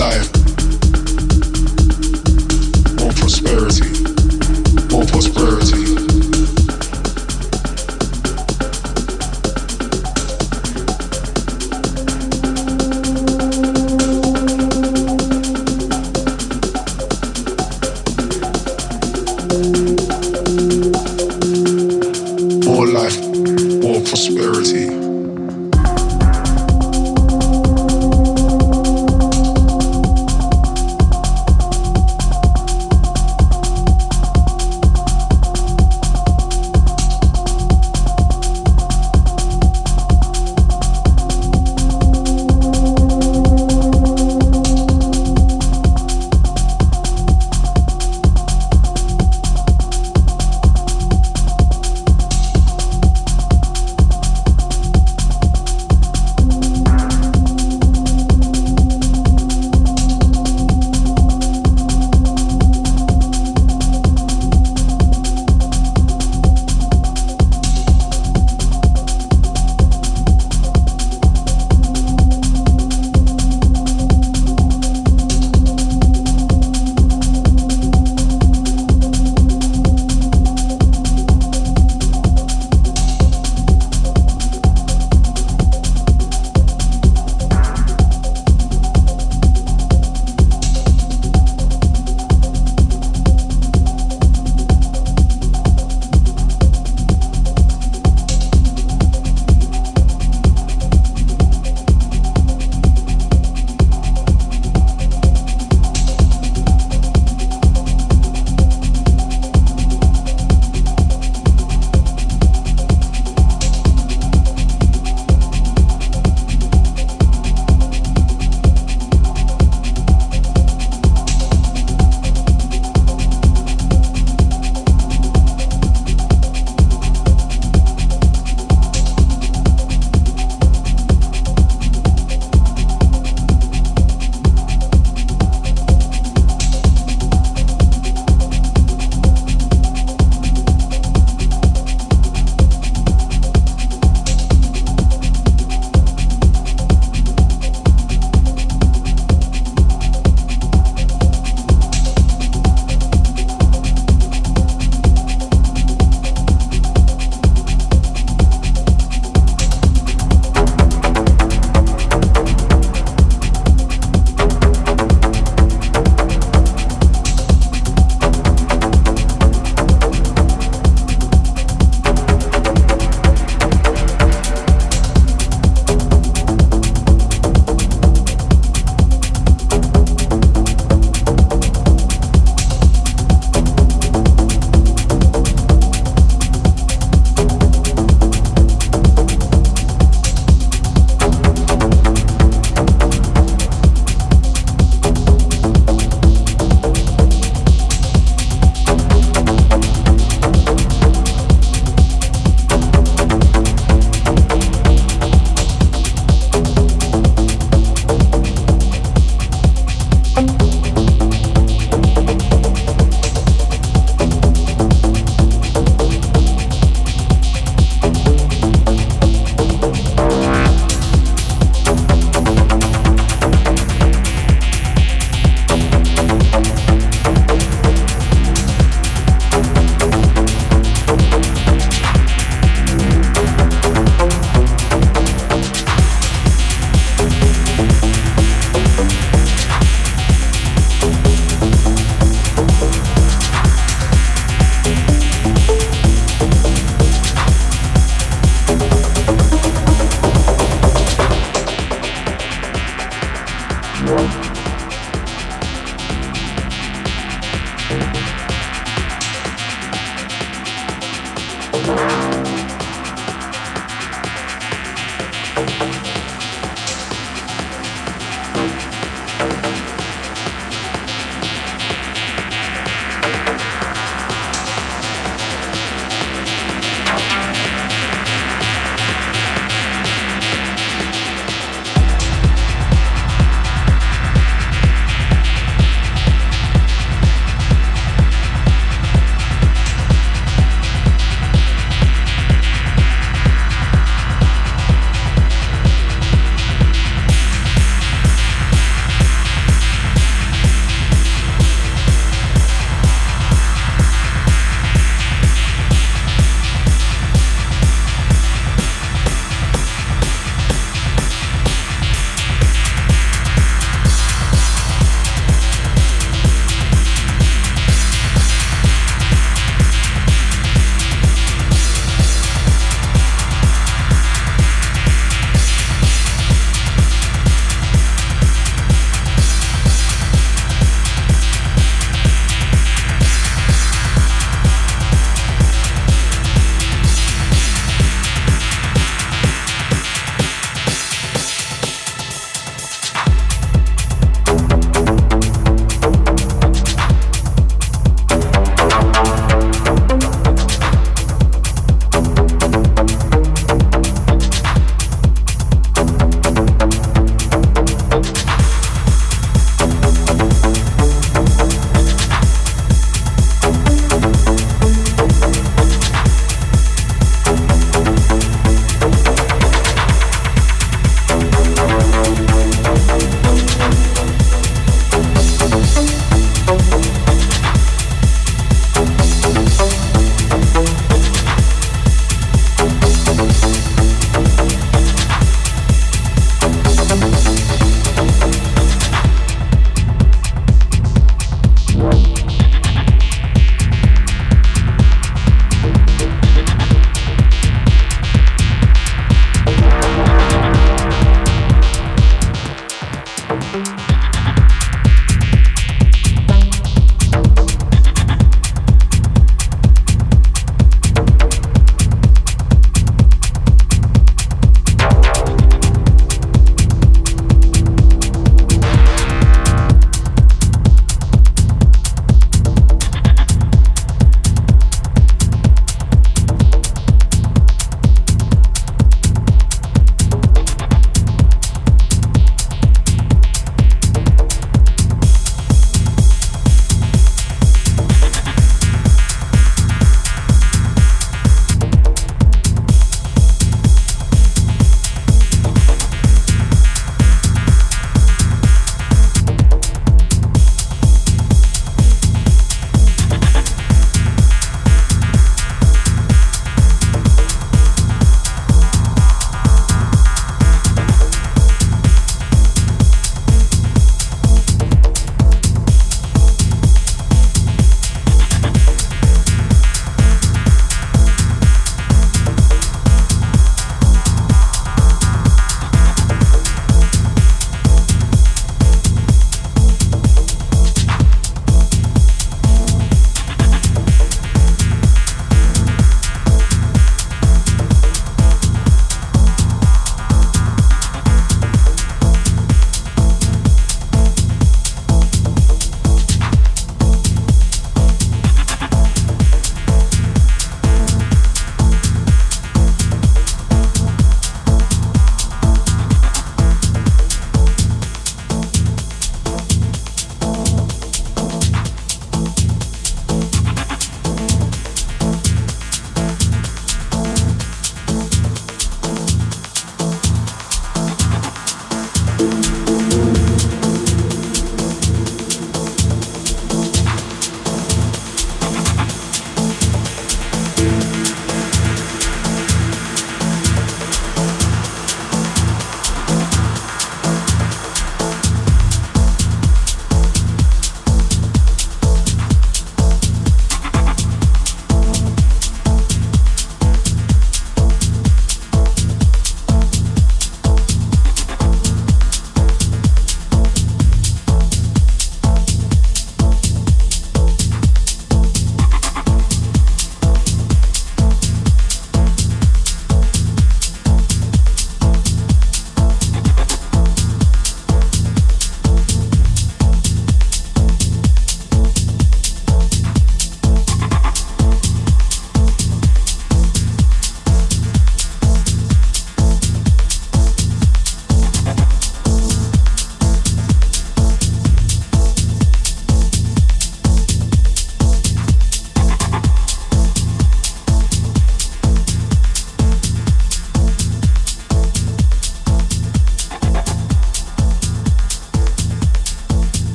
life, more prosperity.